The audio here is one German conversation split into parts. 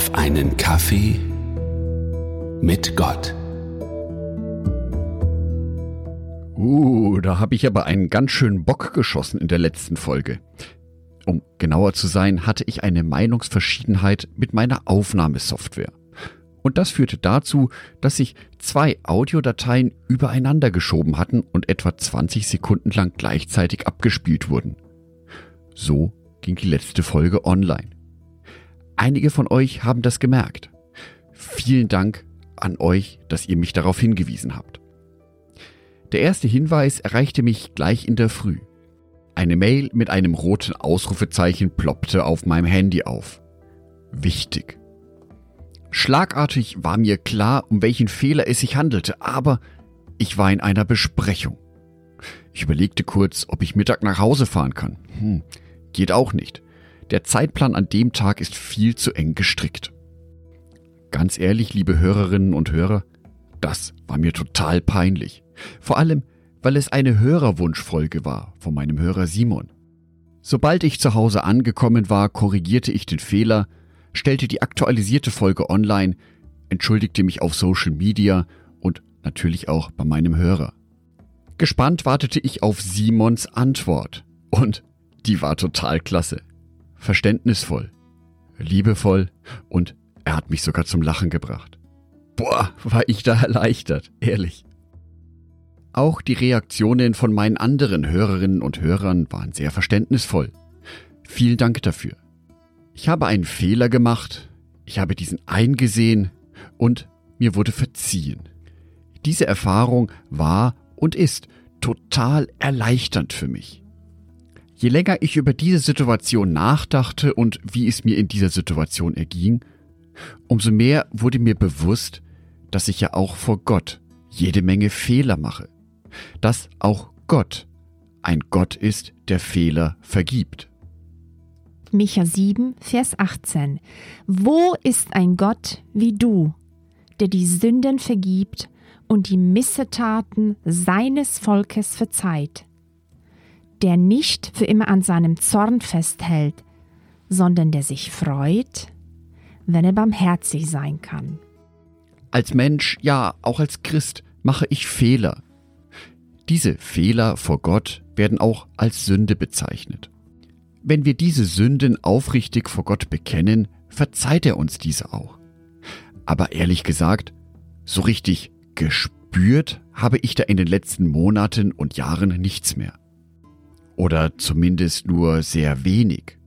auf einen Kaffee mit Gott. Uh, da habe ich aber einen ganz schönen Bock geschossen in der letzten Folge. Um genauer zu sein, hatte ich eine Meinungsverschiedenheit mit meiner Aufnahmesoftware. Und das führte dazu, dass sich zwei Audiodateien übereinander geschoben hatten und etwa 20 Sekunden lang gleichzeitig abgespielt wurden. So ging die letzte Folge online. Einige von euch haben das gemerkt. Vielen Dank an euch, dass ihr mich darauf hingewiesen habt. Der erste Hinweis erreichte mich gleich in der Früh. Eine Mail mit einem roten Ausrufezeichen ploppte auf meinem Handy auf. Wichtig. Schlagartig war mir klar, um welchen Fehler es sich handelte, aber ich war in einer Besprechung. Ich überlegte kurz, ob ich Mittag nach Hause fahren kann. Hm, geht auch nicht. Der Zeitplan an dem Tag ist viel zu eng gestrickt. Ganz ehrlich, liebe Hörerinnen und Hörer, das war mir total peinlich. Vor allem, weil es eine Hörerwunschfolge war von meinem Hörer Simon. Sobald ich zu Hause angekommen war, korrigierte ich den Fehler, stellte die aktualisierte Folge online, entschuldigte mich auf Social Media und natürlich auch bei meinem Hörer. Gespannt wartete ich auf Simons Antwort. Und die war total klasse verständnisvoll, liebevoll und er hat mich sogar zum Lachen gebracht. Boah, war ich da erleichtert, ehrlich. Auch die Reaktionen von meinen anderen Hörerinnen und Hörern waren sehr verständnisvoll. Vielen Dank dafür. Ich habe einen Fehler gemacht, ich habe diesen eingesehen und mir wurde verziehen. Diese Erfahrung war und ist total erleichternd für mich. Je länger ich über diese Situation nachdachte und wie es mir in dieser Situation erging, umso mehr wurde mir bewusst, dass ich ja auch vor Gott jede Menge Fehler mache. Dass auch Gott ein Gott ist, der Fehler vergibt. Micha 7, Vers 18. Wo ist ein Gott wie du, der die Sünden vergibt und die Missetaten seines Volkes verzeiht? Der nicht für immer an seinem Zorn festhält, sondern der sich freut, wenn er barmherzig sein kann. Als Mensch, ja, auch als Christ, mache ich Fehler. Diese Fehler vor Gott werden auch als Sünde bezeichnet. Wenn wir diese Sünden aufrichtig vor Gott bekennen, verzeiht er uns diese auch. Aber ehrlich gesagt, so richtig gespürt habe ich da in den letzten Monaten und Jahren nichts mehr. Oder zumindest nur sehr wenig.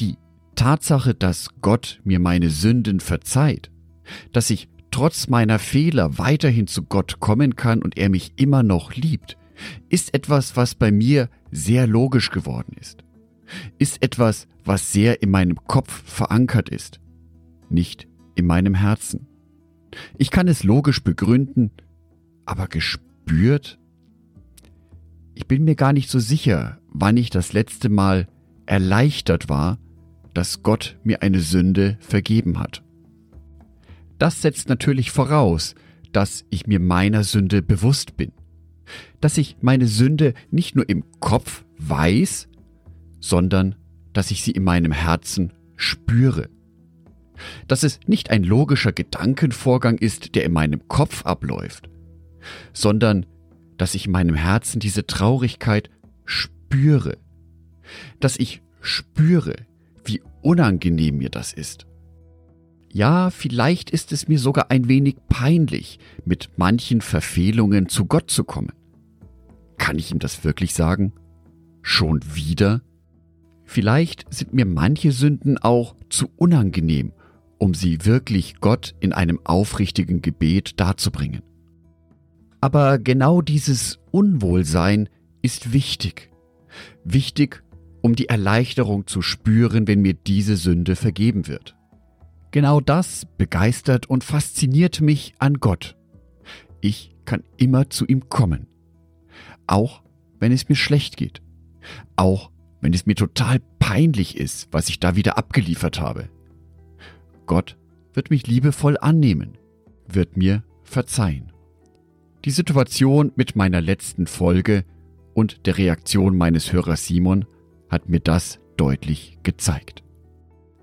Die Tatsache, dass Gott mir meine Sünden verzeiht, dass ich trotz meiner Fehler weiterhin zu Gott kommen kann und er mich immer noch liebt, ist etwas, was bei mir sehr logisch geworden ist. Ist etwas, was sehr in meinem Kopf verankert ist, nicht in meinem Herzen. Ich kann es logisch begründen, aber gespürt ich bin mir gar nicht so sicher, wann ich das letzte Mal erleichtert war, dass Gott mir eine Sünde vergeben hat. Das setzt natürlich voraus, dass ich mir meiner Sünde bewusst bin, dass ich meine Sünde nicht nur im Kopf weiß, sondern dass ich sie in meinem Herzen spüre. Dass es nicht ein logischer Gedankenvorgang ist, der in meinem Kopf abläuft, sondern dass ich in meinem Herzen diese Traurigkeit spüre, dass ich spüre, wie unangenehm mir das ist. Ja, vielleicht ist es mir sogar ein wenig peinlich, mit manchen Verfehlungen zu Gott zu kommen. Kann ich ihm das wirklich sagen? Schon wieder? Vielleicht sind mir manche Sünden auch zu unangenehm, um sie wirklich Gott in einem aufrichtigen Gebet darzubringen. Aber genau dieses Unwohlsein ist wichtig. Wichtig, um die Erleichterung zu spüren, wenn mir diese Sünde vergeben wird. Genau das begeistert und fasziniert mich an Gott. Ich kann immer zu ihm kommen. Auch wenn es mir schlecht geht. Auch wenn es mir total peinlich ist, was ich da wieder abgeliefert habe. Gott wird mich liebevoll annehmen, wird mir verzeihen. Die Situation mit meiner letzten Folge und der Reaktion meines Hörers Simon hat mir das deutlich gezeigt.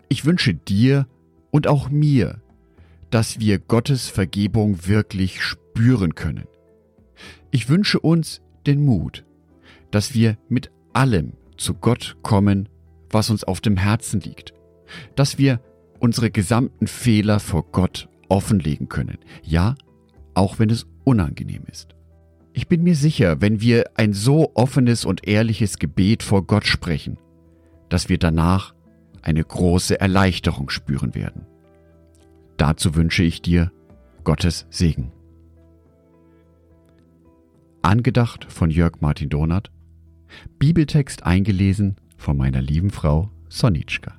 Ich wünsche dir und auch mir, dass wir Gottes Vergebung wirklich spüren können. Ich wünsche uns den Mut, dass wir mit allem zu Gott kommen, was uns auf dem Herzen liegt, dass wir unsere gesamten Fehler vor Gott offenlegen können, ja, auch wenn es unangenehm ist. Ich bin mir sicher, wenn wir ein so offenes und ehrliches Gebet vor Gott sprechen, dass wir danach eine große Erleichterung spüren werden. Dazu wünsche ich dir Gottes Segen. Angedacht von Jörg Martin Donath, Bibeltext eingelesen von meiner lieben Frau Sonitschka.